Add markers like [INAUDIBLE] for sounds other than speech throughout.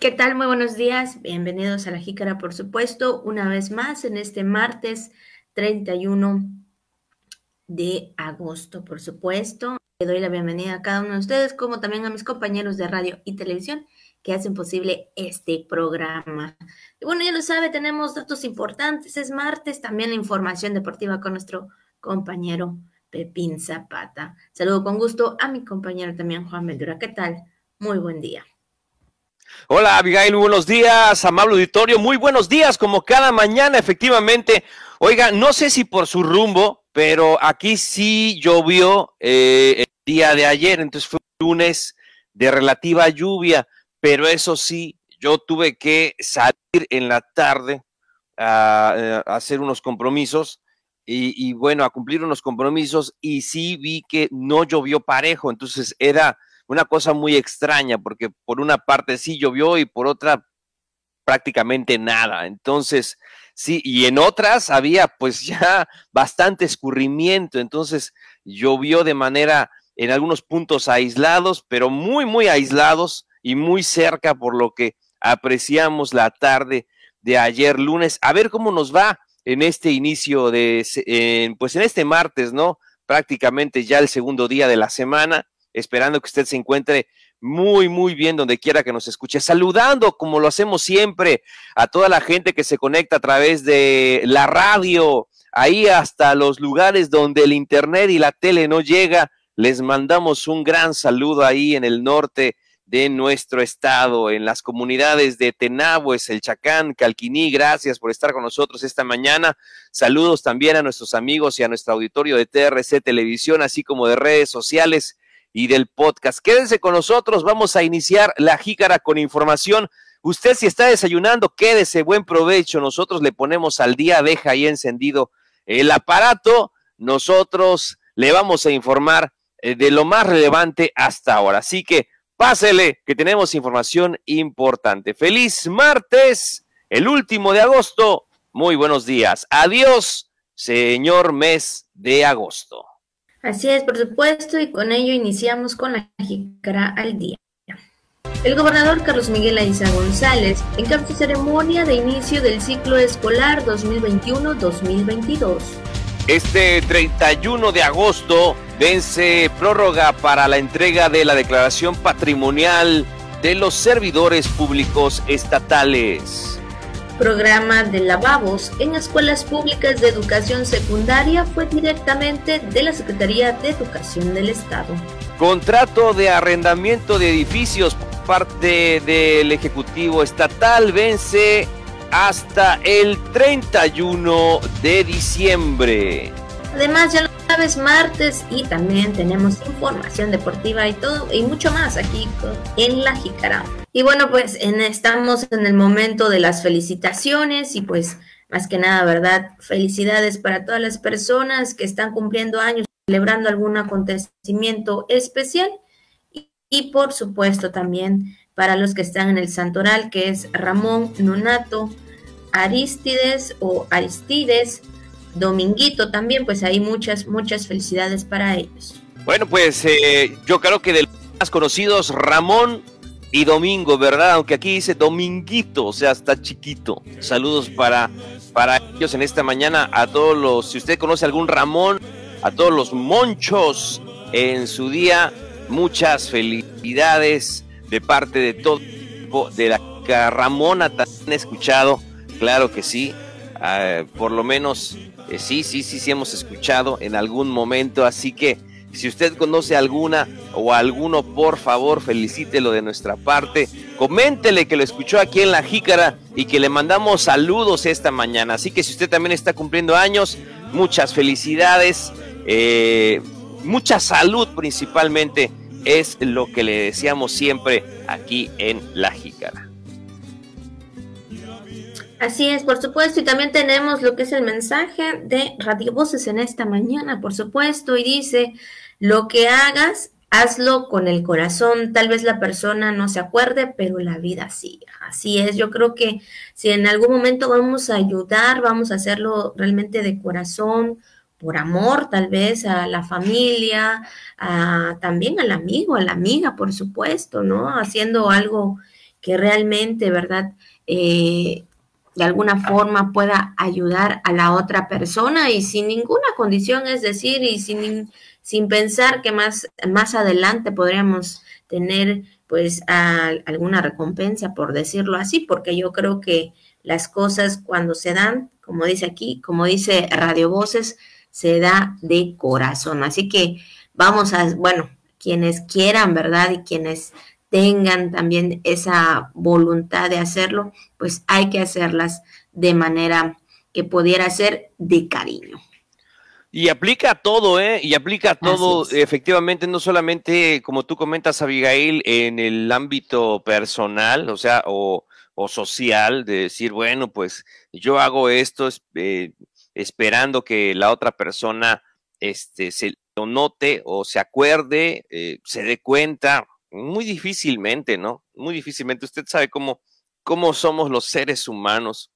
¿Qué tal? Muy buenos días. Bienvenidos a la Jícara, por supuesto, una vez más en este martes 31 de agosto, por supuesto. Le doy la bienvenida a cada uno de ustedes, como también a mis compañeros de radio y televisión que hacen posible este programa. Y bueno, ya lo sabe, tenemos datos importantes. Es martes, también la información deportiva con nuestro compañero Pepín Zapata. Saludo con gusto a mi compañero también Juan Meldura. ¿Qué tal? Muy buen día. Hola Abigail, buenos días, amable auditorio, muy buenos días, como cada mañana, efectivamente. Oiga, no sé si por su rumbo, pero aquí sí llovió eh, el día de ayer, entonces fue un lunes de relativa lluvia, pero eso sí, yo tuve que salir en la tarde a, eh, hacer unos compromisos y, y, bueno, a cumplir unos compromisos y sí vi que no llovió parejo, entonces era una cosa muy extraña, porque por una parte sí llovió y por otra prácticamente nada. Entonces, sí, y en otras había pues [LAUGHS] ya bastante escurrimiento, entonces llovió de manera en algunos puntos aislados, pero muy, muy aislados y muy cerca por lo que apreciamos la tarde de ayer lunes. A ver cómo nos va en este inicio de, pues en este martes, ¿no? Prácticamente ya el segundo día de la semana esperando que usted se encuentre muy, muy bien donde quiera que nos escuche, saludando como lo hacemos siempre a toda la gente que se conecta a través de la radio, ahí hasta los lugares donde el internet y la tele no llega. Les mandamos un gran saludo ahí en el norte de nuestro estado, en las comunidades de Tenabues, El Chacán, Calquiní. Gracias por estar con nosotros esta mañana. Saludos también a nuestros amigos y a nuestro auditorio de TRC Televisión, así como de redes sociales y del podcast. Quédense con nosotros, vamos a iniciar la jícara con información. Usted si está desayunando, quédese, buen provecho. Nosotros le ponemos al día, deja ahí encendido el aparato. Nosotros le vamos a informar eh, de lo más relevante hasta ahora. Así que pásele, que tenemos información importante. Feliz martes, el último de agosto. Muy buenos días. Adiós, señor mes de agosto. Así es, por supuesto, y con ello iniciamos con la jícara al día. El gobernador Carlos Miguel Aiza González encabezó ceremonia de inicio del ciclo escolar 2021-2022. Este 31 de agosto vence prórroga para la entrega de la declaración patrimonial de los servidores públicos estatales programa de lavabos en escuelas públicas de educación secundaria fue directamente de la Secretaría de Educación del Estado. Contrato de arrendamiento de edificios por parte del Ejecutivo Estatal vence hasta el 31 de diciembre. Además, ya sabes, martes y también tenemos información deportiva y todo y mucho más aquí en La Jicara. Y bueno, pues en, estamos en el momento de las felicitaciones y pues más que nada, ¿verdad? Felicidades para todas las personas que están cumpliendo años, celebrando algún acontecimiento especial y, y por supuesto también para los que están en el santoral, que es Ramón Nonato, Aristides o Aristides, Dominguito también, pues hay muchas, muchas felicidades para ellos. Bueno, pues eh, yo creo que de los más conocidos, Ramón y Domingo, ¿verdad? Aunque aquí dice Dominguito, o sea, está chiquito. Saludos para, para ellos en esta mañana, a todos los, si usted conoce algún Ramón, a todos los monchos en su día, muchas felicidades de parte de todo, de la Ramona también escuchado, claro que sí, ah, por lo menos eh, sí, sí, sí, sí hemos escuchado en algún momento, así que si usted conoce alguna o alguno, por favor, felicítelo de nuestra parte. Coméntele que lo escuchó aquí en La Jícara y que le mandamos saludos esta mañana. Así que si usted también está cumpliendo años, muchas felicidades, eh, mucha salud principalmente es lo que le deseamos siempre aquí en La Jícara. Así es, por supuesto, y también tenemos lo que es el mensaje de Radio Voces en esta mañana, por supuesto, y dice, lo que hagas, hazlo con el corazón, tal vez la persona no se acuerde, pero la vida sí, así es, yo creo que si en algún momento vamos a ayudar, vamos a hacerlo realmente de corazón, por amor tal vez a la familia, a, también al amigo, a la amiga, por supuesto, ¿no? Haciendo algo que realmente, ¿verdad? Eh, de alguna forma pueda ayudar a la otra persona y sin ninguna condición, es decir, y sin, sin pensar que más, más adelante podríamos tener pues alguna recompensa, por decirlo así, porque yo creo que las cosas cuando se dan, como dice aquí, como dice Radio Voces, se da de corazón. Así que vamos a, bueno, quienes quieran, ¿verdad? Y quienes tengan también esa voluntad de hacerlo, pues hay que hacerlas de manera que pudiera ser de cariño. Y aplica todo, ¿eh? Y aplica todo, efectivamente, no solamente, como tú comentas, Abigail, en el ámbito personal, o sea, o, social, de decir, bueno, pues yo hago esto eh, esperando que la otra persona este, se lo note o se acuerde, eh, se dé cuenta, muy difícilmente, ¿no? Muy difícilmente. Usted sabe cómo, cómo somos los seres humanos,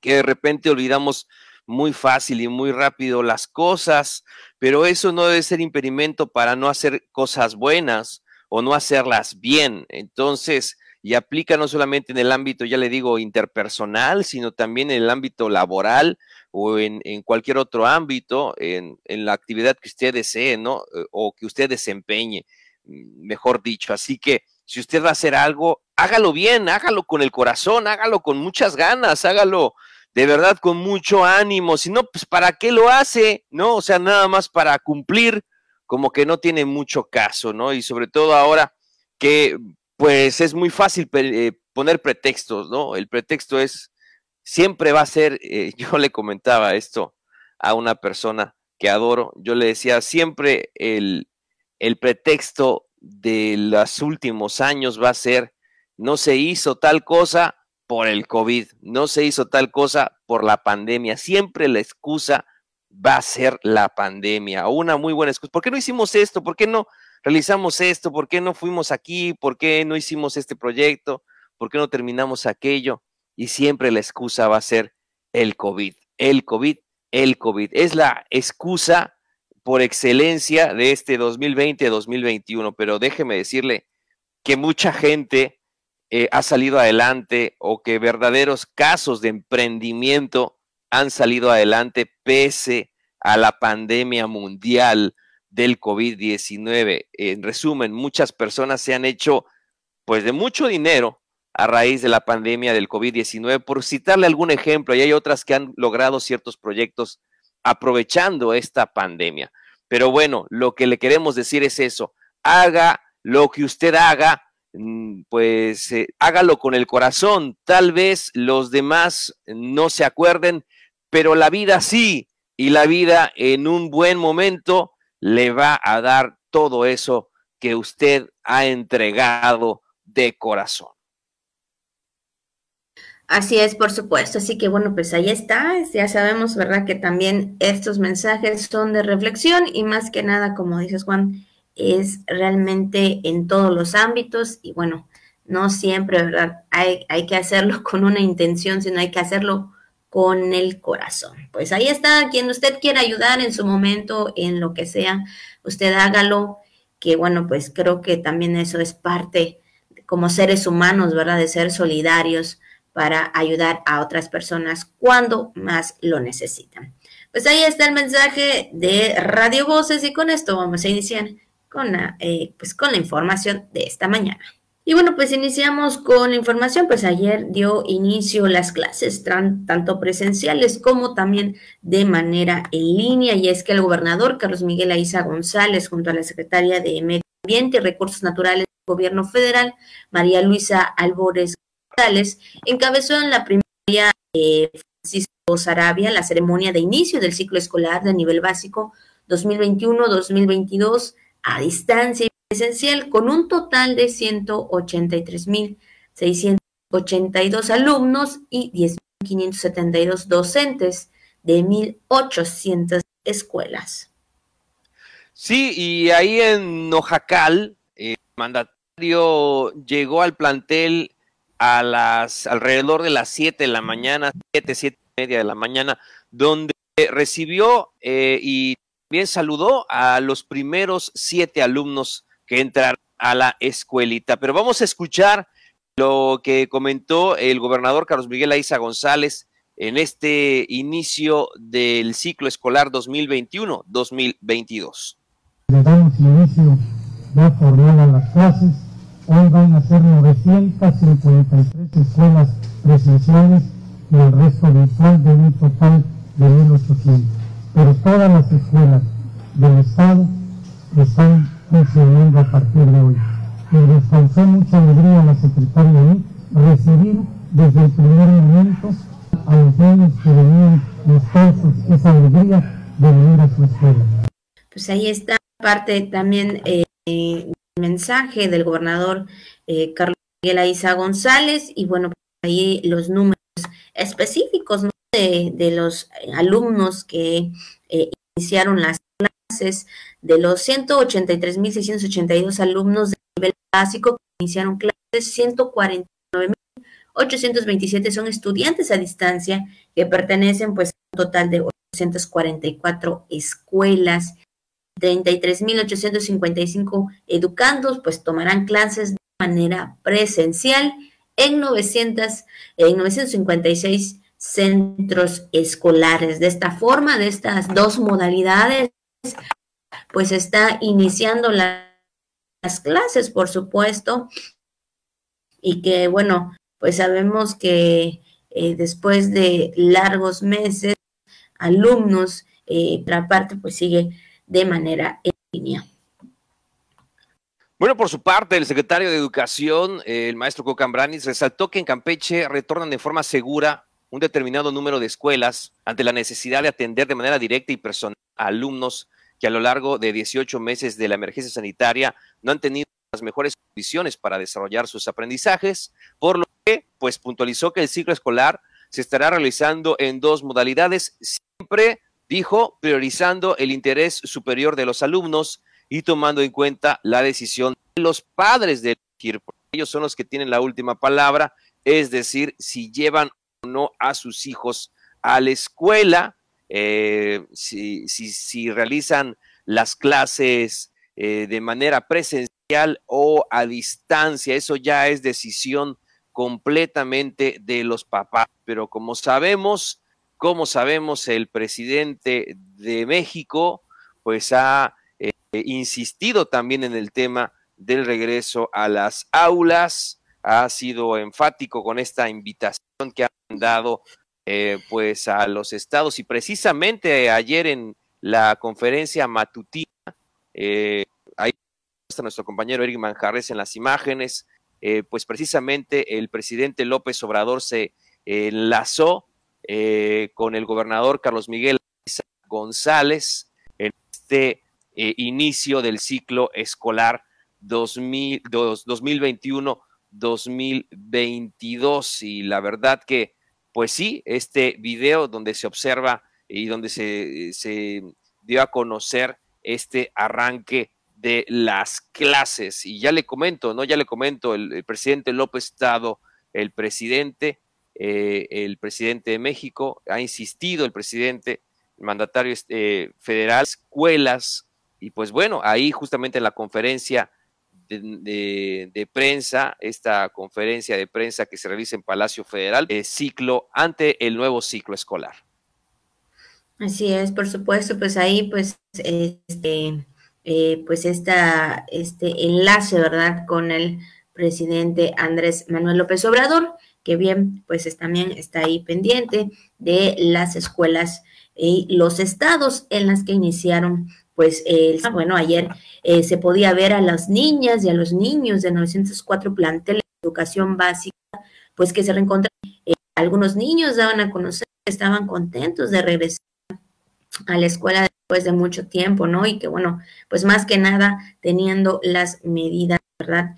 que de repente olvidamos muy fácil y muy rápido las cosas, pero eso no debe ser impedimento para no hacer cosas buenas o no hacerlas bien. Entonces, y aplica no solamente en el ámbito, ya le digo, interpersonal, sino también en el ámbito laboral o en, cualquier otro ámbito, en, en, la actividad que usted desee, ¿no? O que usted desempeñe, mejor dicho. Así que si usted va a hacer algo, hágalo bien, hágalo con el corazón, hágalo con muchas ganas, hágalo de verdad con mucho ánimo, si no, pues ¿para qué lo hace? ¿No? O sea, nada más para cumplir, como que no tiene mucho caso, ¿no? Y sobre todo ahora que pues es muy fácil eh, poner pretextos, ¿no? El pretexto es, siempre va a ser, eh, [LAUGHS] yo le comentaba esto a una persona que adoro, yo le decía, siempre el, el pretexto de los últimos años va a ser, no se hizo tal cosa, por el COVID, no se hizo tal cosa por la pandemia. Siempre la excusa va a ser la pandemia, una muy buena excusa. ¿Por qué no hicimos esto? ¿Por qué no realizamos esto? ¿Por qué no fuimos aquí? ¿Por qué no hicimos este proyecto? ¿Por qué no terminamos aquello? Y siempre la excusa va a ser el COVID, el COVID, el COVID. Es la excusa por excelencia de este 2020-2021, pero déjeme decirle que mucha gente eh, ha salido adelante o que verdaderos casos de emprendimiento han salido adelante pese a la pandemia mundial del COVID-19. En resumen, muchas personas se han hecho pues de mucho dinero a raíz de la pandemia del COVID-19, por citarle algún ejemplo, y hay otras que han logrado ciertos proyectos aprovechando esta pandemia. Pero bueno, lo que le queremos decir es eso, haga lo que usted haga, Mm, pues eh, hágalo con el corazón. Tal vez los demás no se acuerden, pero la vida sí, y la vida en un buen momento le va a dar todo eso que usted ha entregado de corazón. Así es, por supuesto. Así que bueno, pues ahí está. Ya sabemos, ¿verdad? Que también estos mensajes son de reflexión y más que nada, como dices Juan, es realmente en todos los ámbitos y bueno, no siempre, ¿verdad? Hay, hay que hacerlo con una intención, sino hay que hacerlo con el corazón. Pues ahí está, quien usted quiera ayudar en su momento, en lo que sea, usted hágalo, que bueno, pues creo que también eso es parte como seres humanos, ¿verdad? De ser solidarios para ayudar a otras personas cuando más lo necesitan. Pues ahí está el mensaje de Radio Voces y con esto vamos a iniciar con la, eh, pues con la información de esta mañana. Y bueno, pues iniciamos con la información, pues ayer dio inicio las clases tanto presenciales como también de manera en línea y es que el gobernador Carlos Miguel Aiza González junto a la secretaria de Medio Ambiente y Recursos Naturales del Gobierno Federal, María Luisa Albores Encabezó en la primaria de Francisco Sarabia la ceremonia de inicio del ciclo escolar de nivel básico 2021-2022 a distancia y presencial con un total de 183.682 alumnos y 10.572 docentes de 1.800 escuelas. Sí, y ahí en Ojacal, el mandatario llegó al plantel a las alrededor de las 7 de la mañana, 7, 7 y media de la mañana, donde recibió eh, y Bien, saludó a los primeros siete alumnos que entraron a la escuelita. Pero vamos a escuchar lo que comentó el gobernador Carlos Miguel Aiza González en este inicio del ciclo escolar 2021-2022. Le damos inicio ya formal a las clases. Hoy van a ser 953 escuelas presenciales y el resto virtual de un total de 1.800. Pero todas las escuelas del Estado están funcionando a partir de hoy. Y les causó mucha alegría a la secretaria de recibir desde el primer momento a los niños que venían gustosos esa alegría de venir a su escuela. Pues ahí está parte también eh, mensaje del gobernador eh, Carlos Miguel Aiza González y bueno, pues ahí los números específicos de, los alumnos que eh, iniciaron las clases, de los 183.682 alumnos de nivel básico que iniciaron clases, 149 827 son estudiantes a distancia que pertenecen pues a un total de 844 escuelas. 33.855 educandos pues tomarán clases de manera presencial en 900 en 956 centros escolares. De esta forma, de estas dos modalidades, pues está iniciando la, las clases, por supuesto, y que bueno, pues sabemos que eh, después de largos meses, alumnos, eh, otra parte, pues sigue de manera en línea. Bueno, por su parte, el secretario de Educación, el maestro Cocambranis, resaltó que en Campeche retornan de forma segura un determinado número de escuelas ante la necesidad de atender de manera directa y personal a alumnos que a lo largo de 18 meses de la emergencia sanitaria no han tenido las mejores condiciones para desarrollar sus aprendizajes, por lo que pues puntualizó que el ciclo escolar se estará realizando en dos modalidades, siempre dijo priorizando el interés superior de los alumnos y tomando en cuenta la decisión de los padres de elegir, porque ellos son los que tienen la última palabra, es decir, si llevan o no a sus hijos a la escuela, eh, si, si, si, realizan las clases eh, de manera presencial o a distancia, eso ya es decisión completamente de los papás. Pero como sabemos, como sabemos, el presidente de México, pues ha eh, insistido también en el tema del regreso a las aulas, ha sido enfático con esta invitación que han dado eh, pues a los estados. Y precisamente ayer en la conferencia matutina, eh, ahí está nuestro compañero Eric Manjarres en las imágenes, eh, pues precisamente el presidente López Obrador se enlazó eh, con el gobernador Carlos Miguel González en este eh, inicio del ciclo escolar 2021-2022 y la verdad que pues sí, este video donde se observa y donde se, se dio a conocer este arranque de las clases. Y ya le comento, ¿no? Ya le comento, el, presidente López Estado, el presidente, eh, el presidente de México, ha insistido el presidente, el mandatario eh, federal, escuelas, y pues bueno, ahí justamente en la conferencia de, prensa, esta conferencia de prensa que se realiza en Palacio Federal, eh, ciclo ante el nuevo ciclo escolar. Así es, por supuesto, pues ahí pues este eh, pues esta, este enlace, ¿verdad?, con el presidente Andrés Manuel López Obrador, que bien, pues también está ahí pendiente de las escuelas y los estados en las que iniciaron, pues, el, bueno, ayer eh, se podía ver a las niñas y a los niños de 904 planteles de educación básica, pues que se reencontraron. Eh, algunos niños daban a conocer que estaban contentos de regresar a la escuela después de mucho tiempo, ¿no? Y que bueno, pues más que nada teniendo las medidas, ¿verdad?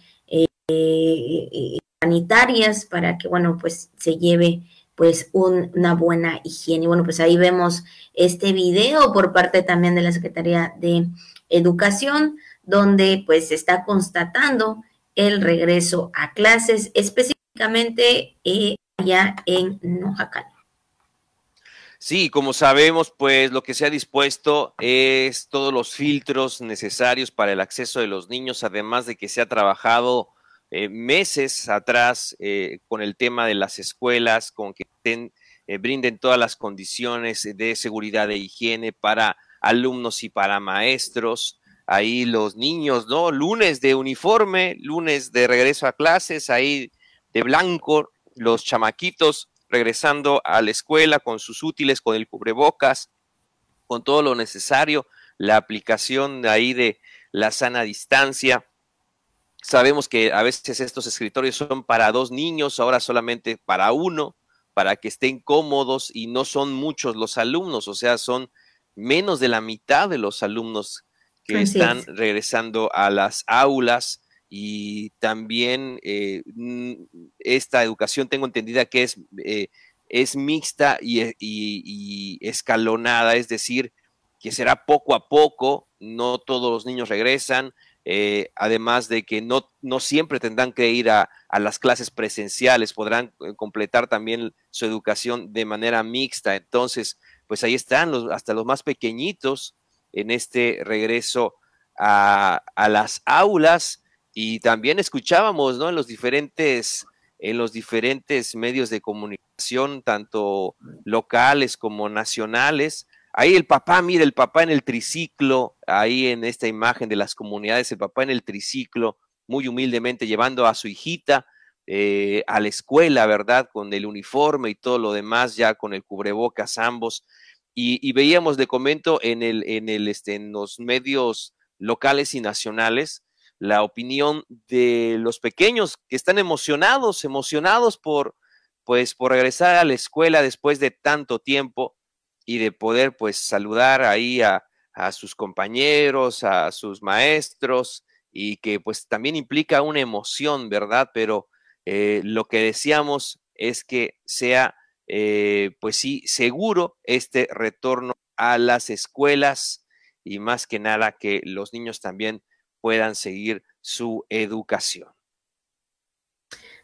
Sanitarias para que, bueno, pues se lleve pues una buena higiene. Y bueno, pues ahí vemos este video por parte también de la Secretaría de Educación, donde pues se está constatando el regreso a clases, específicamente eh, allá en Nojacán. Sí, como sabemos, pues lo que se ha dispuesto es todos los filtros necesarios para el acceso de los niños, además de que se ha trabajado eh, meses atrás eh, con el tema de las escuelas, con que brinden todas las condiciones de seguridad e higiene para alumnos y para maestros. Ahí los niños, ¿no? Lunes de uniforme, lunes de regreso a clases, ahí de blanco, los chamaquitos regresando a la escuela con sus útiles, con el cubrebocas, con todo lo necesario, la aplicación ahí de la sana distancia. Sabemos que a veces estos escritorios son para dos niños, ahora solamente para uno, para que estén cómodos y no son muchos los alumnos, o sea, son menos de la mitad de los alumnos que están regresando a las aulas y también eh, esta educación tengo entendida que es, eh, es mixta y, escalonada, es decir, que será poco a poco, no todos los niños regresan, eh, además de que no, no siempre tendrán que ir a, a, las clases presenciales, podrán completar también su educación de manera mixta. Entonces, pues ahí están los, hasta los más pequeñitos en este regreso a, a las aulas y también escuchábamos, ¿no? En los diferentes, en los diferentes medios de comunicación, tanto locales como nacionales. Ahí el papá, mire, el papá en el triciclo, ahí en esta imagen de las comunidades, el papá en el triciclo, muy humildemente llevando a su hijita eh, a la escuela, ¿verdad? Con el uniforme y todo lo demás, ya con el cubrebocas ambos. Y, veíamos, de comento, en, el, en, el, este, en los medios locales y nacionales, la opinión de los pequeños que están emocionados, emocionados por, pues, por regresar a la escuela después de tanto tiempo y de poder, pues, saludar ahí a, a sus compañeros, a sus maestros y que, pues, también implica una emoción, ¿verdad? Pero eh, lo que decíamos es que sea, eh, pues sí, seguro este retorno a las escuelas y más que nada que los niños también puedan seguir su educación.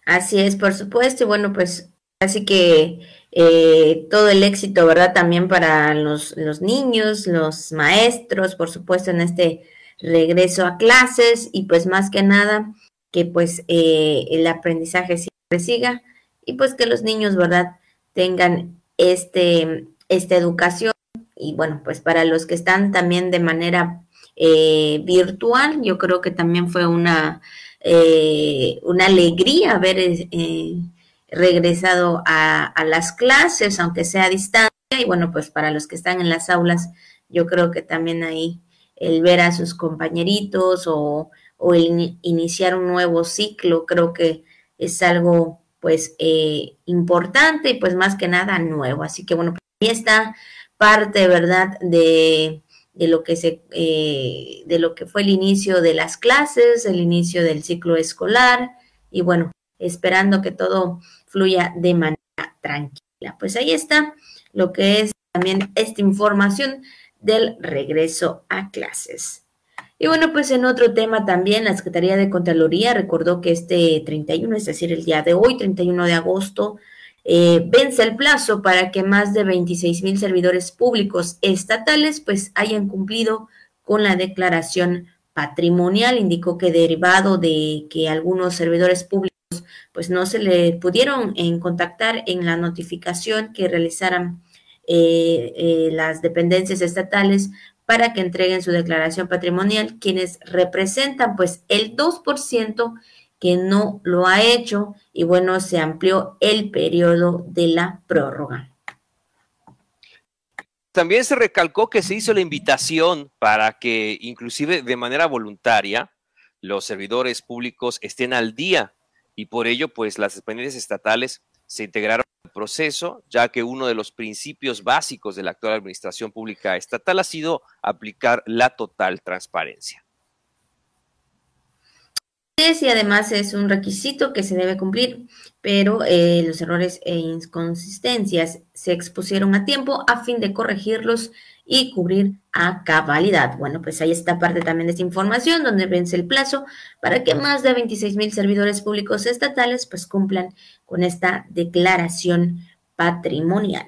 Así es, por supuesto, y bueno, pues así que eh, todo el éxito, ¿verdad? También para los, los, niños, los maestros, por supuesto, en este regreso a clases y pues más que nada que pues eh, el aprendizaje siempre siga y pues que los niños, ¿verdad? Tengan este, esta educación y bueno, pues para los que están también de manera eh, virtual. Yo creo que también fue una, eh, una alegría eh, regresado a, las clases, aunque sea a distancia. Y bueno, pues para los que están en las aulas, yo creo que también ahí el ver a sus compañeritos o, o el iniciar un nuevo ciclo, creo que es algo pues importante y pues más que nada nuevo. Así que bueno, pues ahí está parte, ¿verdad? De, de lo que se eh, de lo que fue el inicio de las clases, el inicio del ciclo escolar y bueno, esperando que todo fluya de manera tranquila. Pues ahí está lo que es también esta información del regreso a clases. Y bueno, pues en otro tema también, la Secretaría de Contraloría recordó que este 31, es decir, el día de hoy, 31 de agosto, eh, vence el plazo para que más de 26 mil servidores públicos estatales pues hayan cumplido con la declaración patrimonial. Indicó que derivado de que algunos servidores públicos pues no se le pudieron en contactar en la notificación que realizaran eh, eh, las dependencias estatales para que entreguen su declaración patrimonial, quienes representan pues el 2% que no lo ha hecho y bueno, se amplió el periodo de la prórroga. También se recalcó que se hizo la invitación para que inclusive de manera voluntaria los servidores públicos estén al día y por ello pues las dependencias estatales se integraron al proceso, ya que uno de los principios básicos de la actual administración pública estatal ha sido aplicar la total transparencia. Y además es un requisito que se debe cumplir, pero eh, los errores e inconsistencias se expusieron a tiempo a fin de corregirlos y cubrir a cabalidad. Bueno, pues ahí está parte también de esta información donde vence el plazo para que más de 26 mil servidores públicos estatales pues cumplan con esta declaración patrimonial.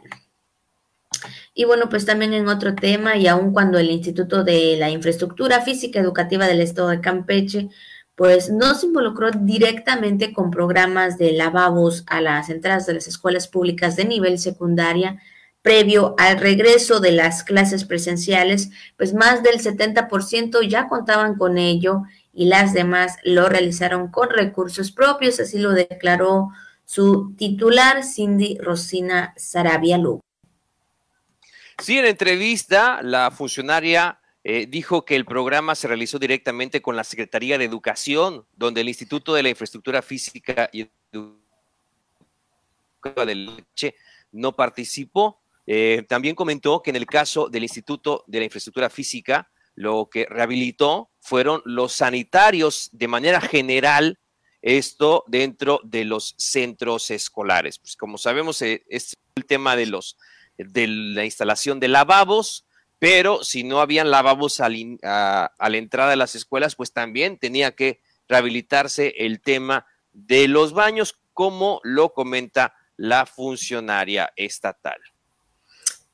Y bueno, pues también en otro tema, y aun cuando el Instituto de la Infraestructura Física Educativa del Estado de Campeche pues no se involucró directamente con programas de lavabos a las entradas de las escuelas públicas de nivel secundaria previo al regreso de las clases presenciales, pues más del 70% ya contaban con ello y las demás lo realizaron con recursos propios, así lo declaró su titular, Cindy Rosina Sarabia Lugo. Sí, en entrevista, la funcionaria eh, dijo que el programa se realizó directamente con la Secretaría de Educación, donde el Instituto de la Infraestructura Física y Educativa del Leche no participó. Eh, también comentó que en el caso del Instituto de la Infraestructura Física, lo que rehabilitó fueron los sanitarios de manera general, esto dentro de los centros escolares. Pues como sabemos, eh, es el tema de los de la instalación de lavabos, pero si no habían lavabos a, a la entrada de las escuelas, pues también tenía que rehabilitarse el tema de los baños, como lo comenta la funcionaria estatal.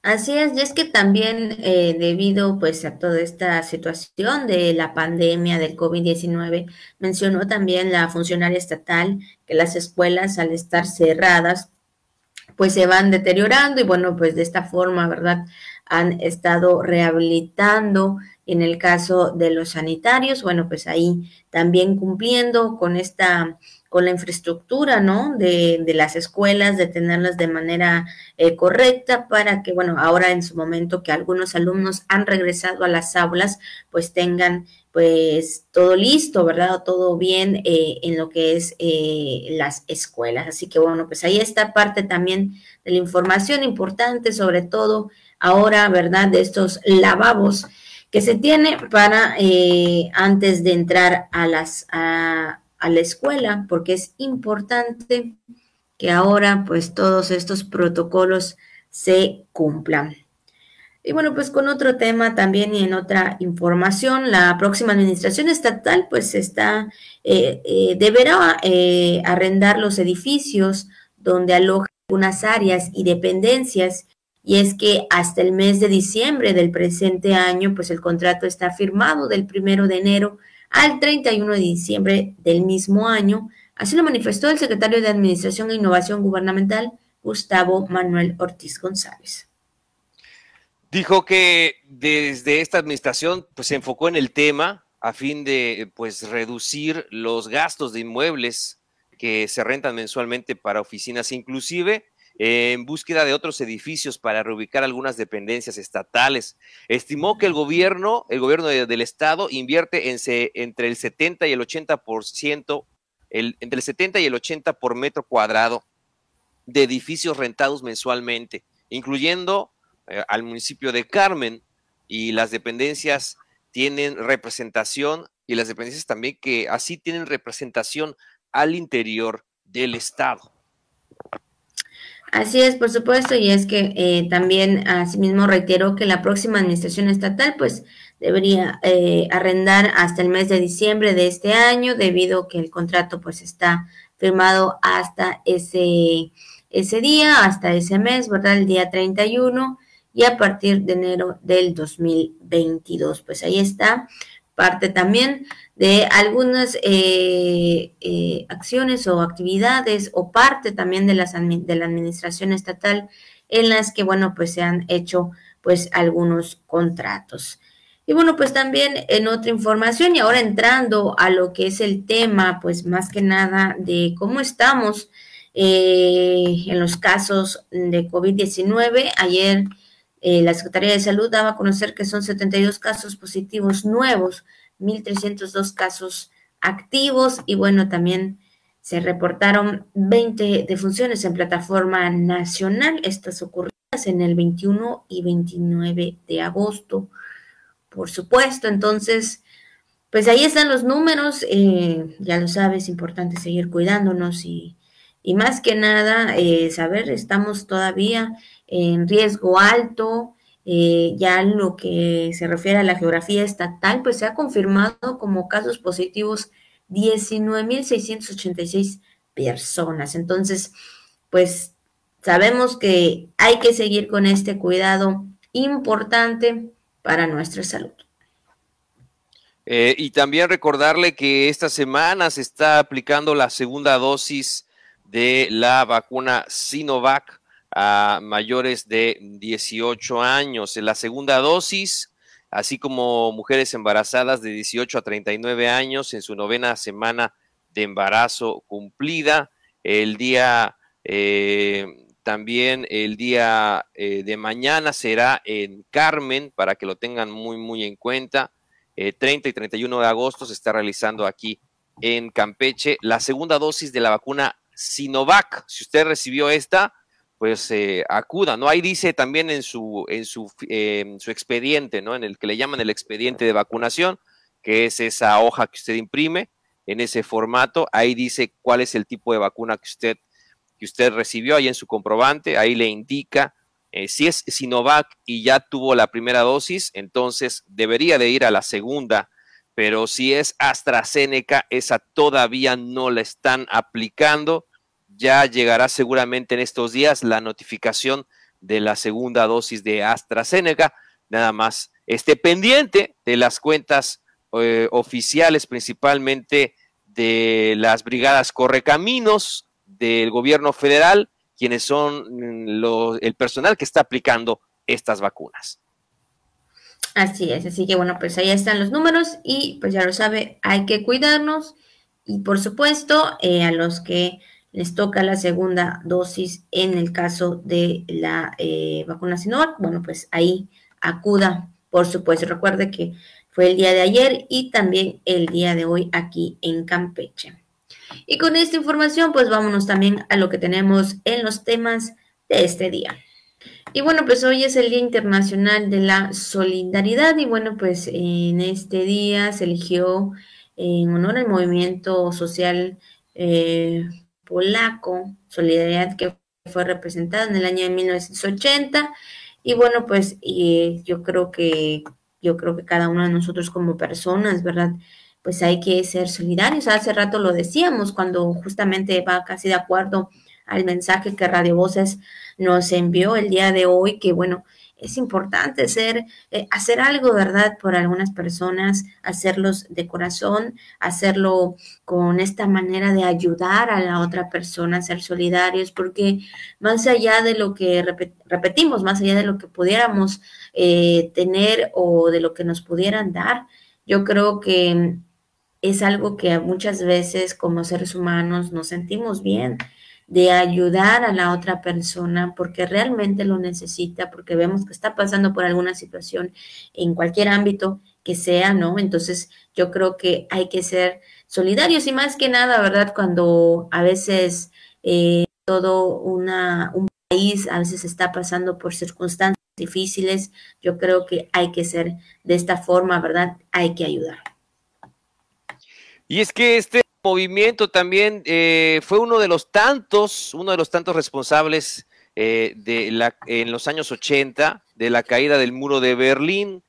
Así es, y es que también eh, debido pues a toda esta situación de la pandemia del COVID-19, mencionó también la funcionaria estatal que las escuelas al estar cerradas pues se van deteriorando y bueno, pues de esta forma, ¿verdad? Han estado rehabilitando en el caso de los sanitarios, bueno, pues ahí también cumpliendo con esta con la infraestructura, ¿no? De, de las escuelas, de tenerlas de manera eh, correcta para que, bueno, ahora en su momento que algunos alumnos han regresado a las aulas, pues tengan pues todo listo, ¿verdad? Todo bien eh, en lo que es eh, las escuelas. Así que bueno, pues ahí está parte también de la información importante, sobre todo ahora, ¿verdad? De estos lavabos que se tiene para antes de entrar a las, a, a la escuela, porque es importante que ahora pues todos estos protocolos se cumplan. Y bueno, pues con otro tema también y en otra información, la próxima administración estatal pues está, eh, eh, deberá eh, arrendar los edificios donde aloja algunas áreas y dependencias y es que hasta el mes de diciembre del presente año, pues el contrato está firmado del primero de enero al 31 de diciembre del mismo año. Así lo manifestó el secretario de Administración e Innovación Gubernamental, Gustavo Manuel Ortiz González. Dijo que desde esta administración pues, se enfocó en el tema a fin de pues, reducir los gastos de inmuebles que se rentan mensualmente para oficinas, inclusive en búsqueda de otros edificios para reubicar algunas dependencias estatales. Estimó que el gobierno, el gobierno del estado, invierte en entre el 70 y el 80%, el, entre el 70 y el 80 por metro cuadrado de edificios rentados mensualmente, incluyendo eh, al municipio de Carmen y las dependencias tienen representación y las dependencias también que así tienen representación al interior del estado. Así es, por supuesto, y es que eh, también asimismo reiteró que la próxima administración estatal pues debería eh, arrendar hasta el mes de diciembre de este año debido que el contrato pues está firmado hasta ese, ese día, hasta ese mes, ¿verdad? El día 31 y a partir de enero del 2022. Pues ahí está parte también de algunas eh, eh, acciones o actividades o parte también de, las, de la administración estatal en las que, bueno, pues se han hecho pues algunos contratos. Y bueno, pues también en otra información y ahora entrando a lo que es el tema, pues más que nada de cómo estamos eh, en los casos de COVID-19. Ayer la Secretaría de Salud daba a conocer que son 72 casos positivos nuevos 1.302 casos activos y bueno, también se reportaron 20 defunciones en plataforma nacional, estas ocurridas en el 21 y 29 de agosto, por supuesto. Entonces, pues ahí están los números, eh, ya lo sabes, importante seguir cuidándonos y, y más que nada, eh, saber, estamos todavía en riesgo alto, eh, ya lo que se refiere a la geografía estatal, pues se ha confirmado como casos positivos 19.686 personas. Entonces, pues sabemos que hay que seguir con este cuidado importante para nuestra salud. Eh, y también recordarle que esta semana se está aplicando la segunda dosis de la vacuna Sinovac a mayores de 18 años. En la segunda dosis, así como mujeres embarazadas de 18 a 39 años en su novena semana de embarazo cumplida. El día, eh, también el día eh, de mañana será en Carmen, para que lo tengan muy, muy en cuenta. 30 y 31 de agosto se está realizando aquí en Campeche la segunda dosis de la vacuna Sinovac. Si usted recibió esta, pues eh, acuda, ¿no? Ahí dice también en su, en su, su expediente, ¿no? En el que le llaman el expediente de vacunación, que es esa hoja que usted imprime en ese formato. Ahí dice cuál es el tipo de vacuna que usted, que usted recibió ahí en su comprobante. Ahí le indica eh, si es Sinovac y ya tuvo la primera dosis, entonces debería de ir a la segunda. Pero si es AstraZeneca, esa todavía no la están aplicando ya llegará seguramente en estos días la notificación de la segunda dosis de AstraZeneca. Nada más esté pendiente de las cuentas eh, oficiales, principalmente de las brigadas Correcaminos del gobierno federal, quienes son mm, el personal que está aplicando estas vacunas. Así es, así que bueno, pues ahí están los números y pues ya lo sabe, hay que cuidarnos y por supuesto eh, a los que les toca la segunda dosis en el caso de la eh, vacuna Sinovac, bueno, pues ahí acuda, por supuesto. Recuerde que fue el día de ayer y también el día de hoy aquí en Campeche. Y con esta información, pues vámonos también a lo que tenemos en los temas de este día. Y bueno, pues hoy es el Día Internacional de la Solidaridad y bueno, pues en este día se eligió en honor al movimiento social eh, polaco, Solidaridad, que fue representada en el año de 1980. Y bueno, pues yo creo que yo creo que cada uno de nosotros como personas, ¿verdad? Pues hay que ser solidarios. Hace rato lo decíamos cuando justamente va casi de acuerdo al mensaje que Radio Voces nos envió el día de hoy, que bueno, es importante eh, hacer algo, ¿verdad? Por algunas personas, hacerlos de corazón, hacerlo con esta manera de ayudar a la otra persona, ser solidarios, porque más allá de lo que repetimos, más allá de lo que pudiéramos eh, tener o de lo que nos pudieran dar, yo creo que es algo que muchas veces como seres humanos nos sentimos bien de ayudar a la otra persona porque realmente lo necesita, porque vemos que está pasando por alguna situación en cualquier ámbito que sea, ¿no? Entonces yo creo que hay que ser solidarios y más que nada, ¿verdad? Cuando a veces eh, todo una, un país a veces está pasando por circunstancias difíciles, yo creo que hay que ser de esta forma, ¿verdad? Hay que ayudar. Y es que este movimiento también eh, fue uno de los tantos, uno de los tantos responsables eh, de la, en los años 80 de la caída del muro de Berlín.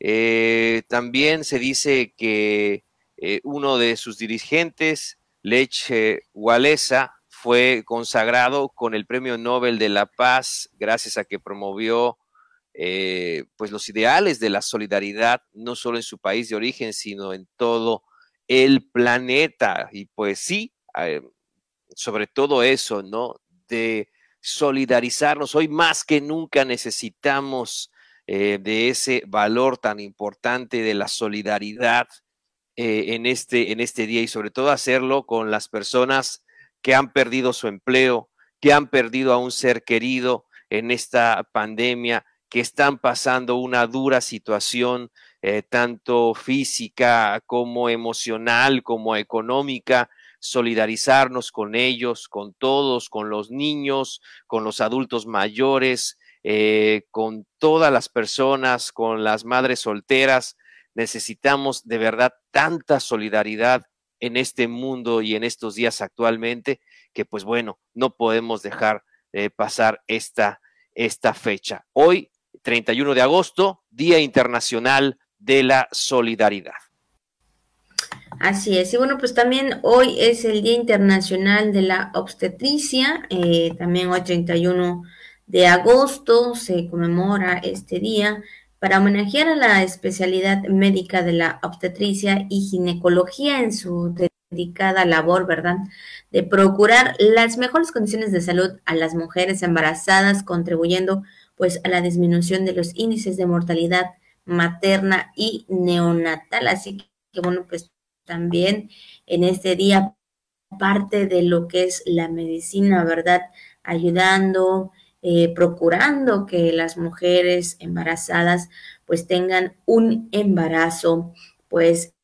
Eh, también se dice que uno de sus dirigentes, Lech Walesa, fue consagrado con el Premio Nobel de la Paz gracias a que promovió pues los ideales de la solidaridad, no solo en su país de origen, sino en todo el planeta. Y pues sí, eh, sobre todo eso, ¿no? De solidarizarnos. Hoy más que nunca necesitamos eh, de ese valor tan importante de la solidaridad eh, en, este, en este día y sobre todo hacerlo con las personas que han perdido su empleo, que han perdido a un ser querido en esta pandemia, que están pasando una dura situación eh, tanto física como emocional, como económica, solidarizarnos con ellos, con todos, con los niños, con los adultos mayores, eh, con todas las personas, con las madres solteras. Necesitamos de verdad tanta solidaridad en este mundo y en estos días actualmente que pues bueno, no podemos dejar de pasar esta, esta fecha. Hoy, 31 de agosto, Día Internacional de la solidaridad. Así es, y bueno, pues también hoy es el Día Internacional de la Obstetricia, eh, también hoy 31 de agosto se conmemora este día para homenajear a la especialidad médica de la obstetricia y ginecología en su dedicada labor, ¿verdad? De procurar las mejores condiciones de salud a las mujeres embarazadas, contribuyendo pues a la disminución de los índices de mortalidad materna y neonatal. Así que, bueno, pues también en este día parte de lo que es la medicina, ¿verdad? Ayudando, eh, procurando que las mujeres embarazadas pues tengan un embarazo pues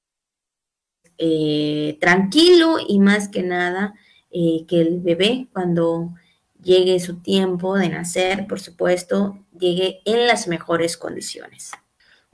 eh, tranquilo y más que nada eh, que el bebé cuando llegue su tiempo de nacer, por supuesto, llegue en las mejores condiciones.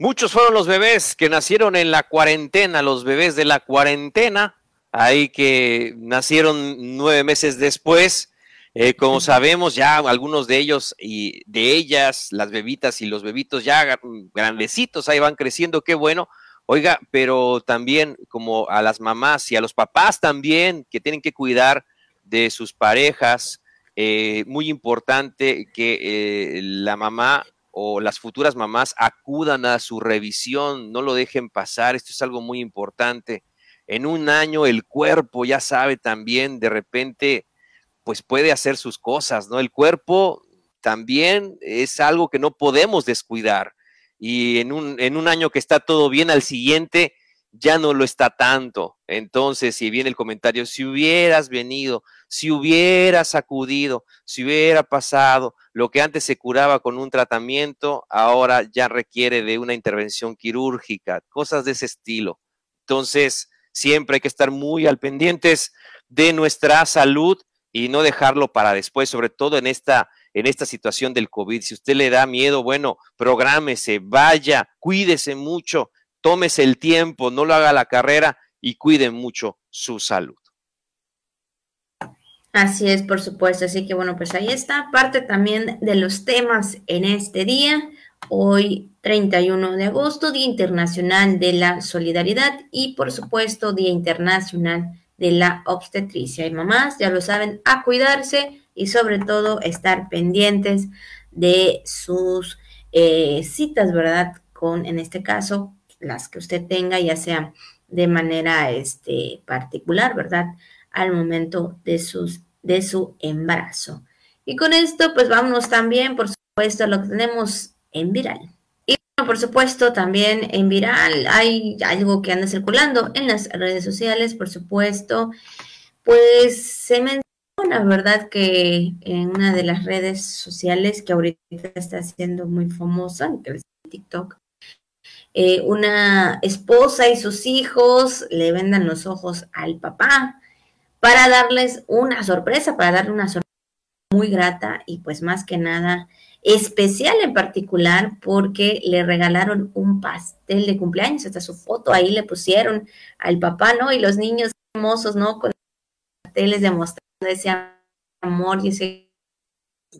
Muchos fueron los bebés que nacieron en la cuarentena, los bebés de la cuarentena, ahí que nacieron nueve meses después. Eh, como sabemos, ya algunos de ellos y de ellas, las bebitas y los bebitos ya grandecitos, ahí van creciendo, qué bueno. Oiga, pero también como a las mamás y a los papás también que tienen que cuidar de sus parejas, eh, muy importante que eh, la mamá o las futuras mamás acudan a su revisión, no lo dejen pasar, esto es algo muy importante. En un año el cuerpo, ya sabe también, de repente, pues puede hacer sus cosas, ¿no? El cuerpo también es algo que no podemos descuidar. Y en un, en un año que está todo bien, al siguiente ya no lo está tanto. Entonces, si viene el comentario, si hubieras venido, si hubieras acudido, si hubiera pasado, lo que antes se curaba con un tratamiento, ahora ya requiere de una intervención quirúrgica, cosas de ese estilo. Entonces, siempre hay que estar muy al pendientes de nuestra salud y no dejarlo para después, sobre todo en esta en esta situación del COVID. Si usted le da miedo, bueno, prográmese, vaya, cuídese mucho, tómese el tiempo, no lo haga la carrera y cuide mucho su salud. Así es, por supuesto. Así que bueno, pues ahí está parte también de los temas en este día. Hoy 31 de agosto, Día Internacional de la Solidaridad y por supuesto Día Internacional de la Obstetricia. Y mamás, ya lo saben, a cuidarse y sobre todo estar pendientes de sus eh, citas, ¿verdad? Con, en este caso, las que usted tenga, ya sea de manera este, particular, ¿verdad? Al momento de, sus, de su embarazo. Y con esto, pues vámonos también, por supuesto, lo que tenemos en viral. Y bueno, por supuesto, también en viral hay algo que anda circulando en las redes sociales, por supuesto, pues se menciona, ¿verdad? Que en una de las redes sociales que ahorita está siendo muy famosa, que es TikTok, eh, una esposa y sus hijos le vendan los ojos al papá para darles una sorpresa, para darle una sorpresa muy grata y pues más que nada especial en particular porque le regalaron un pastel de cumpleaños, hasta su foto ahí le pusieron al papá, ¿no? Y los niños hermosos, ¿no? Con pasteles demostrando ese amor y ese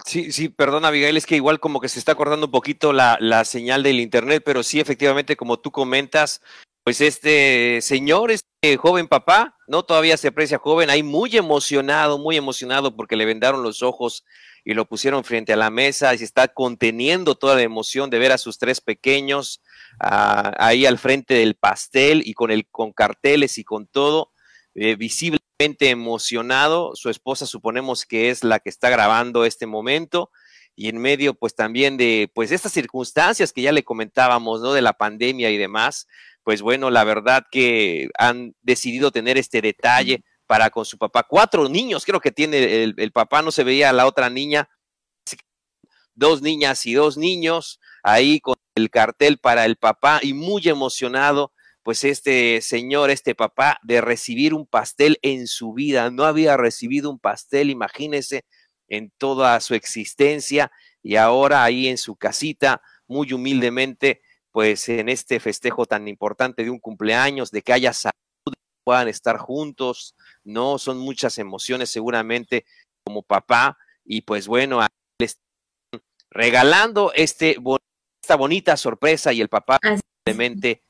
Sí, sí, perdona, Abigail, es que igual como que se está cortando un poquito la, la, señal del internet, pero sí, efectivamente, como tú comentas, pues este señor, este joven papá, no todavía se aprecia joven, ahí muy emocionado, muy emocionado porque le vendaron los ojos y lo pusieron frente a la mesa y se está conteniendo toda la emoción de ver a sus tres pequeños uh, ahí al frente del pastel y con el con carteles y con todo eh, visible emocionado. Su esposa suponemos que es la que está grabando este momento y en medio pues también de pues estas circunstancias que ya le comentábamos, ¿no? De la pandemia y demás, pues bueno, la verdad que han decidido tener este detalle para con su papá. Cuatro niños creo que tiene el, el papá, no se veía a la otra niña, dos niñas y dos niños ahí con el cartel para el papá y muy emocionado pues este señor, este papá, de recibir un pastel en su vida. No había recibido un pastel, imagínese, en toda su existencia y ahora ahí en su casita, muy humildemente, pues en este festejo tan importante de un cumpleaños, de que haya salud, puedan estar juntos, ¿no? Son muchas emociones seguramente como papá y pues bueno, regalando este, esta bonita sorpresa y el papá simplemente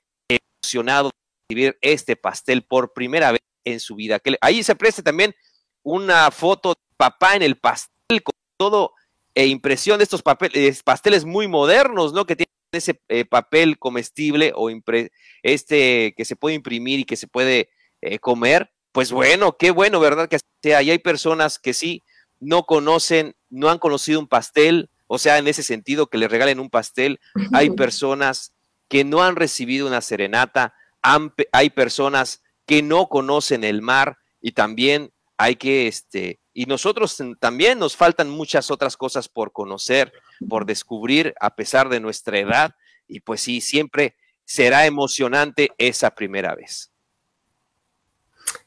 de recibir este pastel por primera vez en su vida. Ahí se preste también una foto de papá en el pastel con todo e impresión de estos papeles, pasteles muy modernos, ¿no? Que tienen ese eh, papel comestible o este que se puede imprimir y que se puede eh, comer, pues bueno, qué bueno, ¿verdad? Que sea. Y hay personas que sí no conocen, no han conocido un pastel, o sea, en ese sentido, que le regalen un pastel. Hay personas [LAUGHS] que no han recibido una serenata, hay personas que no conocen el mar y también hay que, este, y nosotros también nos faltan muchas otras cosas por conocer, por descubrir a pesar de nuestra edad. Y pues sí, siempre será emocionante esa primera vez.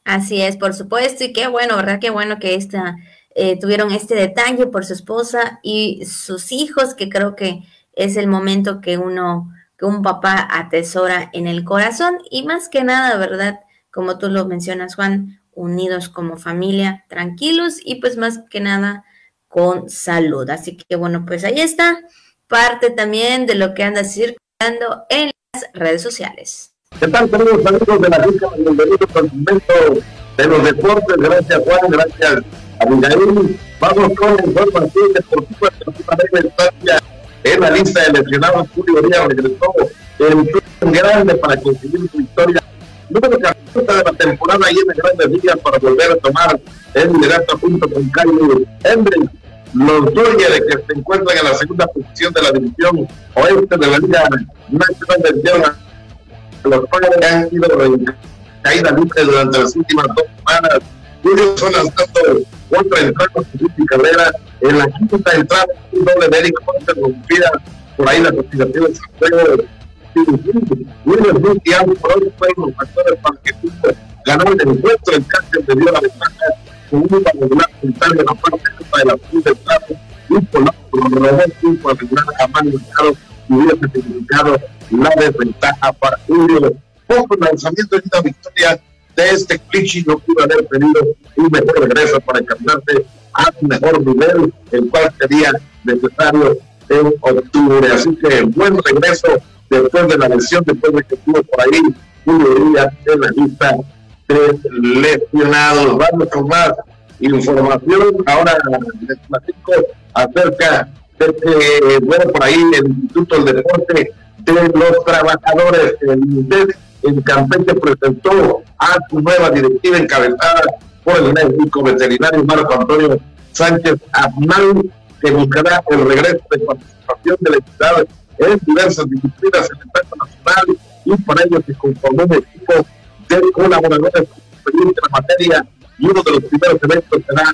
Así es, por supuesto, y qué bueno, ¿verdad? Qué bueno que esta, eh, tuvieron este detalle por su esposa y sus hijos, que creo que es el momento que uno, un papá atesora en el corazón y más que nada, ¿verdad? Como tú lo mencionas, Juan, unidos como familia, tranquilos y pues más que nada con salud. Así que bueno, pues ahí está parte también de lo que anda circulando en las redes sociales. ¿Qué tal, queridos amigos de la Liga? Bienvenidos al momento de los deportes. Gracias, Juan. Gracias, Abigail. Vamos con información deportiva de la instancia en la lista de lesionados. Julio Díaz regresó en grande para conseguir su victoria número 14 de la temporada y en el Grandes Ligas para volver a tomar el liderato junto con Kyle Hendricks. Los Dodgers que se encuentran en la segunda posición de la división oeste de la Liga Nacional de Tierra. Los Padres han sido caída libre durante las últimas dos semanas. Julio son lanzando otra entrada su carrera. En la quinta entrada, un doble de Eric rompida por ahí las al juego William Smith y Corona fueron los factores para que pudo ganar el encuentro. El cáncer le dio la ventaja con un cuadrangular central de la parte alta de la punta del plato. Un polaco robó un cuadrangular a mano y hubiese significado la desventaja para Julio. Poco lanzamiento de una victoria de este cliché no pudo haber tenido un mejor regreso para encaminarse a su mejor nivel, el cual sería necesario en octubre. Así que buen regreso después de la lesión, después de que estuvo por ahí un día en la lista de lesionados. Vamos con más información. Ahora les platico acerca de que, bueno, por ahí el Instituto del Deporte de los Trabajadores, el en Campeche presentó a su nueva directiva encabezada por el médico veterinario Marco Antonio Sánchez Azmal, que buscará el regreso de participación de la entidad en diversas disciplinas en el plano nacional y para ello se conformó un equipo de colaboradores en la materia y uno de los primeros eventos será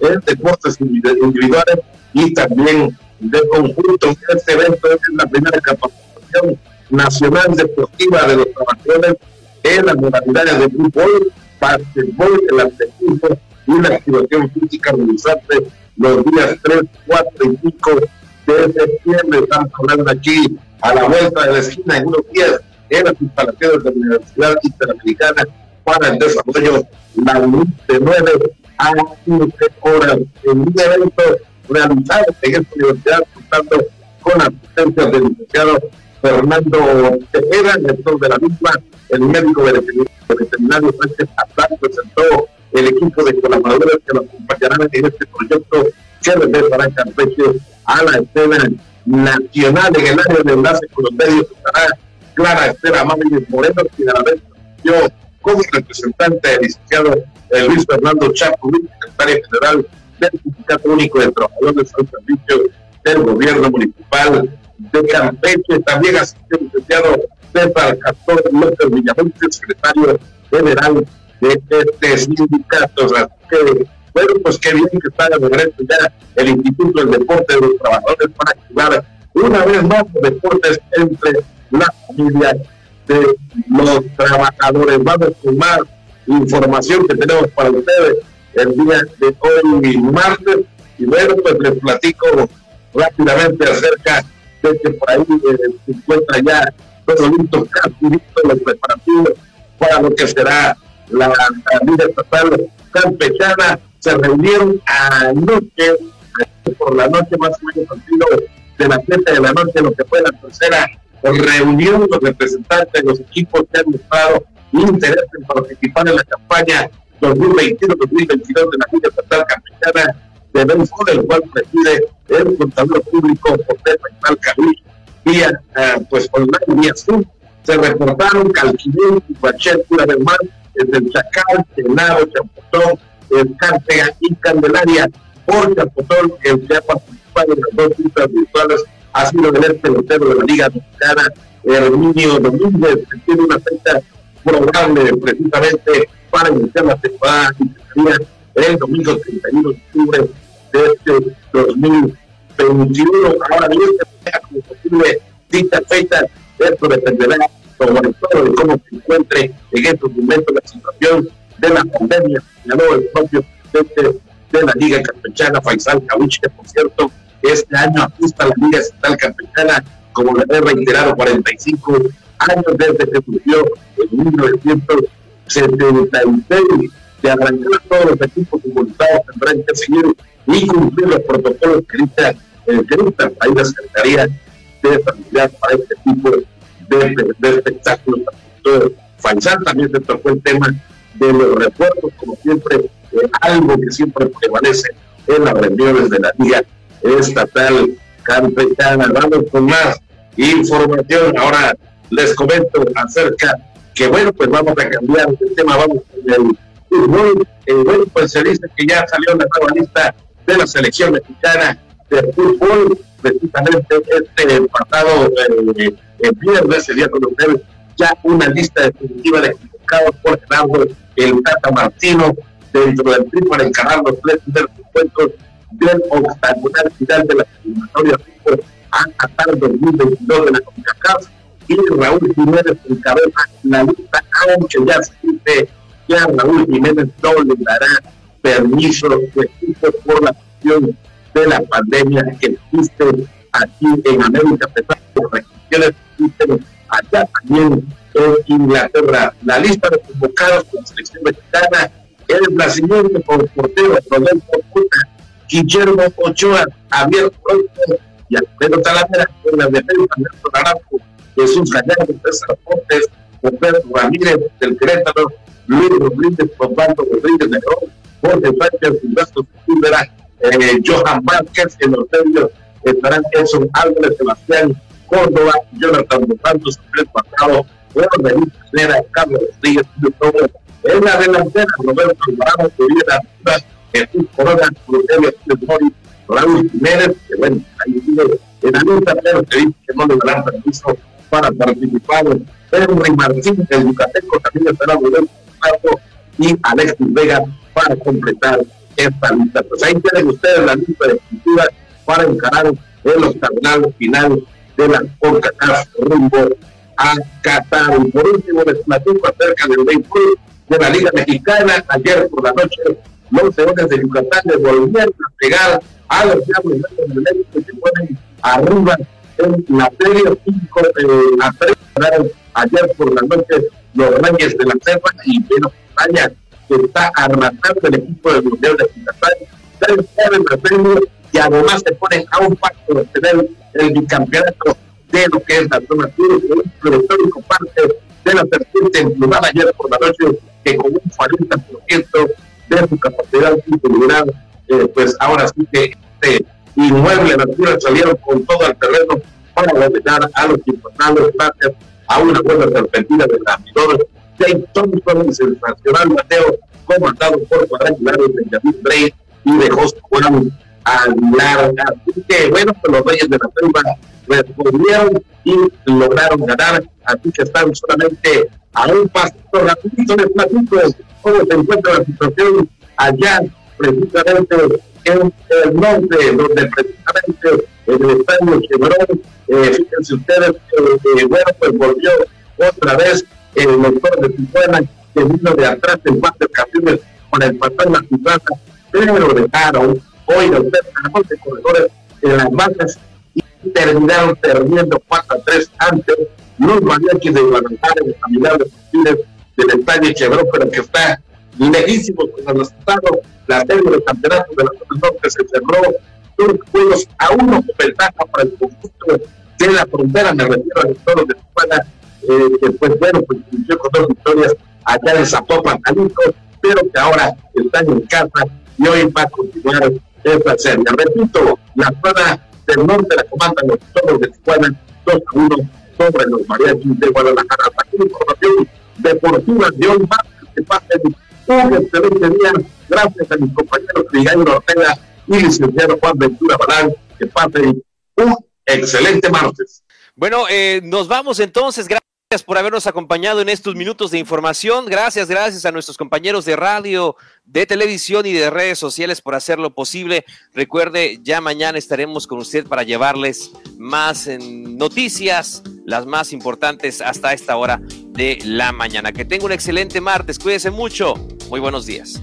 en deportes individuales y también de conjunto. Este evento es la primera capacitación nacional deportiva de los trabajadores en las modalidades de fútbol, básquetbol, el atletismo y la activación física realizarse los días 3, 4 y 5 de septiembre. Estamos hablando aquí a la vuelta de la esquina en unos días en las instalaciones de la Universidad Interamericana para el desarrollo la de 9 a 15 horas en un evento realizado en esta universidad contando con asistencia del licenciado Fernando Tejera, director de la misma, el médico veterinario Sánchez presentó el equipo de colaboradores que lo acompañarán en este proyecto regresará en Campeche a la escena nacional. En el área de enlace con los medios estará Clara Estela Márquez Moreno, quien a la vez yo como representante del licenciado eh, Luis Fernando Chapo, secretario general del Sindicato Único de Trabajadores al Servicio del Gobierno Municipal de Campeche. También asistió el licenciado César Castor López Villamonte, secretario general de este sindicato. Así que bueno, pues qué bien que está de regreso ya el Instituto del Deporte de los Trabajadores para activar una vez más deportes entre la familia de los trabajadores. Vamos con más información que tenemos para ustedes el día de hoy, martes. Y bueno, pues les platico rápidamente acerca que por ahí eh, se encuentra ya todo listo, casi listo los preparativos para lo que será la, Liga Estatal Campechana. Se reunieron anoche, por la noche más o menos al de las 7 de la noche, lo que fue la tercera reunión, los representantes de los equipos que han mostrado interés en participar en la campaña 2021-2022 de la Liga Estatal Campechana de béisbol, el cual preside el contador público José Renal Caruy vía, eh, pues online, vía Zoom. Se reportaron Calquimín, Guachel, Cura del Mar, desde el Chacal, Senado, Champotón, Escárcega y Candelaria. Por Champotón, el que ha participado en las dos citas virtuales ha sido el pelotero de la Liga Mexicana, Herminio Domínguez, que tiene una fecha probable precisamente para iniciar la temporada el domingo 31 de octubre de este 2021. Ahora bien, como posible cita fecha, esto dependerá sobre todo de cómo se encuentre en estos momentos la situación de la pandemia, señaló el propio presidente de la Liga Campechana, Faisal Cabuche, que por cierto, este año ajusta la Liga Estatal Campechana, como le he reiterado, 45 años desde que surgió en 1976 de arrancar todos los equipos involucrados tendrán que seguir y cumplir los protocolos que dicta, eh, ahí la Secretaría de Sanidad para este tipo de, de, espectáculos. Faisal también se tocó el tema de los refuerzos, como siempre, eh, algo que siempre prevalece en las reuniones de la Liga Estatal Campechana. Vamos con más información. Ahora les comento acerca que, bueno, pues vamos a cambiar de tema, vamos con el fútbol. Eh, se dice que ya salió la nueva lista de la selección mexicana de fútbol, precisamente este pasado eh, viernes, el día con ustedes, ya una lista definitiva de convocados por Gerardo el Tata Martino dentro del PRI para encarar los tres primeros encuentros del octagonal final de la eliminatoria a Qatar 2022 de la CONCACAF y Raúl Jiménez encabeza la lista, aunque ya se dice que a Raúl Jiménez no le dará permiso de por la cuestión de la pandemia que existe aquí en América, pesar de las restricciones que existen allá también en Inglaterra. La lista de convocados con la selección mexicana el brasileño por portero Rodolfo Puta, Guillermo Ochoa, Javier Rojo y Alfredo Talavera, con la defensa Néstor Naranjo, Jesús Gallardo, César Pontes, Roberto Ramírez del Querétaro, Luis Rodríguez, Osvaldo Rodríguez de Ron, Jorge Sánchez, Silvestre Silvera, eh, Johan Vázquez, en los medios estarán Edson Álvarez, Sebastián Córdoba, Jonathan Santos, Andrés Pasado, Juan Herrera, Carlos Rodríguez. En la delantera, Roberto Alvarado, Artura, Jesús Corona, Rogelio Mori, Raúl Jiménez, que bueno, ahí sigue en la lista, pero que dice que no le darán permiso para participar. Henry Martín, el Yucateco, también estará Y Alexis Vega para completar esta lista. Pues ahí tienen ustedes la lista definitiva para encarar el octagonal final de la CONCACAF rumbo a Qatar. Por último, les platico acerca del béisbol de la Liga Mexicana. Ayer por la noche, los leones de Yucatán le volvieron a pegar a los diablos de México que se ponen arriba en la serie 5 eh, a 3 ayer por la noche los Reyes de la Selva y menos España que está arrasando el equipo del Mundial de. Tres en y además se ponen a un pacto de tener el bicampeonato de lo que es la zona sur, un histórico parte de la serpiente emplumada ayer por la noche, que con un 40% de su capacidad titular, eh, pues ahora sí que este inmueble natural salieron con todo el terreno para ordenar a los importantes a una buena serpentina del abridor James Thompson, sensacional Mateo, comandado por cuadrangulares de Benjamin Bray y de José Juan Aguilar. Así que, bueno, pues los Reyes de la Selva respondieron y lograron ganar. Así que están solamente a un paso rapidito de platico cómo se encuentra la situación allá, precisamente en el norte, donde precisamente en el estadio Chevron, eh, fíjense ustedes, eh, bueno, pues volvió otra vez el motor de Tijuana, que vino de atrás en cuatro ocasiones con el la Tijuana, pero dejaron hoy los tres corredores en las bases y terminaron perdiendo 4 a 3 antes los mariachis de Guadalajara en familiar de del estadio Chevron, pero que está lejísimo con el resultado. La serie de campeonato de la zona norte se cerró dos juegos a uno con ventaja para el conjunto de la frontera, me refiero a los toros de Tijuana, eh, que pues bueno, pues inició con dos victorias allá en Zapopan, Jalisco, pero que ahora están en casa y hoy va a continuar esta serie. Repito, la zona del norte la comandan los toros de Tijuana 2 a 1 sobre los mariachis de Guadalajara. Aquí información deportiva de hoy martes que pasen un excelente día. Gracias a mis compañeros Miguel Ortega y licenciado Juan Ventura Balán. Que pasen un excelente martes. Bueno, eh, nos vamos entonces. Gracias por habernos acompañado en estos minutos de información. Gracias, gracias a nuestros compañeros de radio, de televisión y de redes sociales por hacerlo posible. Recuerde, ya mañana estaremos con usted para llevarles más noticias, las más importantes hasta esta hora de la mañana. Que tenga un excelente martes. Cuídese mucho. Muy buenos días.